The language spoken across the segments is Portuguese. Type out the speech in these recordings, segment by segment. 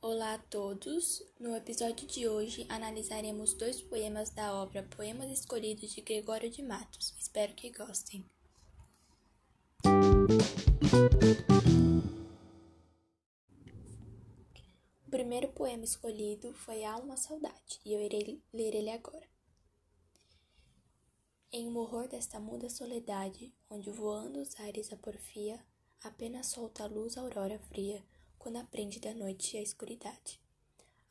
Olá a todos! No episódio de hoje analisaremos dois poemas da obra Poemas Escolhidos de Gregório de Matos. Espero que gostem. O primeiro poema escolhido foi Alma Saudade e eu irei ler ele agora. Em um horror desta muda soledade, onde voando os ares a porfia, apenas solta a luz a aurora fria quando aprende da noite a escuridade.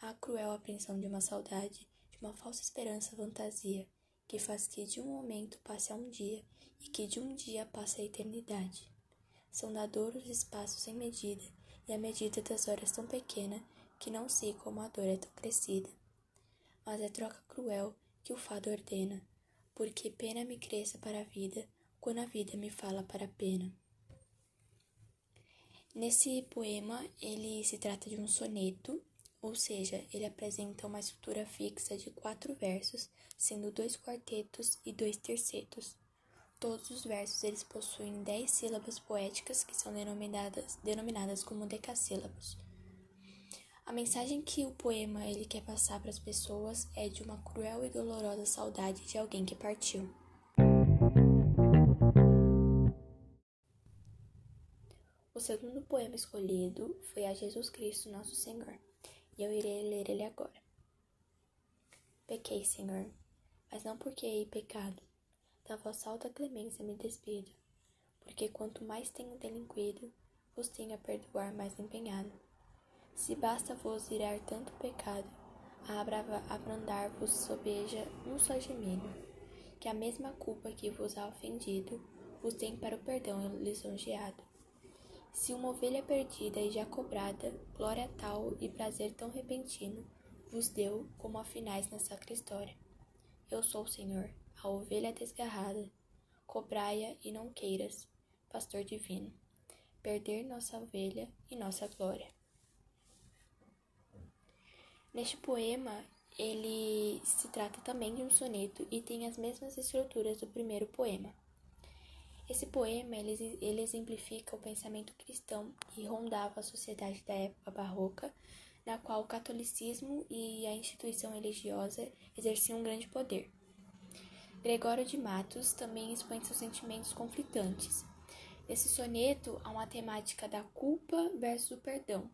A cruel apreensão de uma saudade, de uma falsa esperança fantasia, que faz que de um momento passe a um dia e que de um dia passe a eternidade. São da dor os espaços sem medida, e a medida das horas tão pequena que não sei como a dor é tão crescida. Mas é troca cruel que o fado ordena, porque pena me cresça para a vida, quando a vida me fala para a pena. Nesse poema, ele se trata de um soneto, ou seja, ele apresenta uma estrutura fixa de quatro versos, sendo dois quartetos e dois tercetos. Todos os versos eles possuem dez sílabas poéticas que são denominadas, denominadas como decassílabos. A mensagem que o poema ele quer passar para as pessoas é de uma cruel e dolorosa saudade de alguém que partiu. O segundo poema escolhido foi a Jesus Cristo Nosso Senhor, e eu irei ler ele agora. Pequei, Senhor, mas não porque hei pecado. Da vossa alta clemência me despido, porque quanto mais tenho delinquido, vos tenho a perdoar mais empenhado. Se basta vos irar tanto pecado, a abrandar-vos sobeja um só gemido, que a mesma culpa que vos ha ofendido, vos tem para o perdão lisonjeado. Se uma ovelha perdida e já cobrada, glória tal e prazer tão repentino, vos deu, como afinais nessa sacra história. Eu sou, Senhor, a ovelha desgarrada, cobrai-a e não queiras, pastor divino, perder nossa ovelha e nossa glória. Neste poema, ele se trata também de um soneto e tem as mesmas estruturas do primeiro poema. Esse poema ele, ele exemplifica o pensamento cristão que rondava a sociedade da época barroca, na qual o catolicismo e a instituição religiosa exerciam um grande poder. Gregório de Matos também expõe seus sentimentos conflitantes. Nesse soneto, há uma temática da culpa versus o perdão,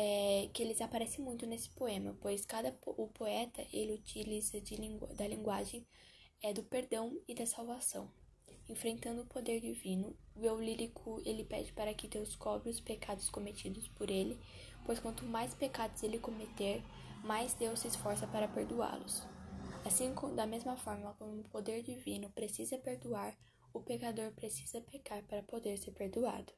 é, que eles aparecem muito nesse poema, pois cada o poeta ele utiliza lingu, da linguagem é do perdão e da salvação. Enfrentando o poder divino, o eu lírico ele pede para que Deus cobre os pecados cometidos por ele, pois quanto mais pecados ele cometer, mais Deus se esforça para perdoá-los. Assim, da mesma forma como o poder divino precisa perdoar, o pecador precisa pecar para poder ser perdoado.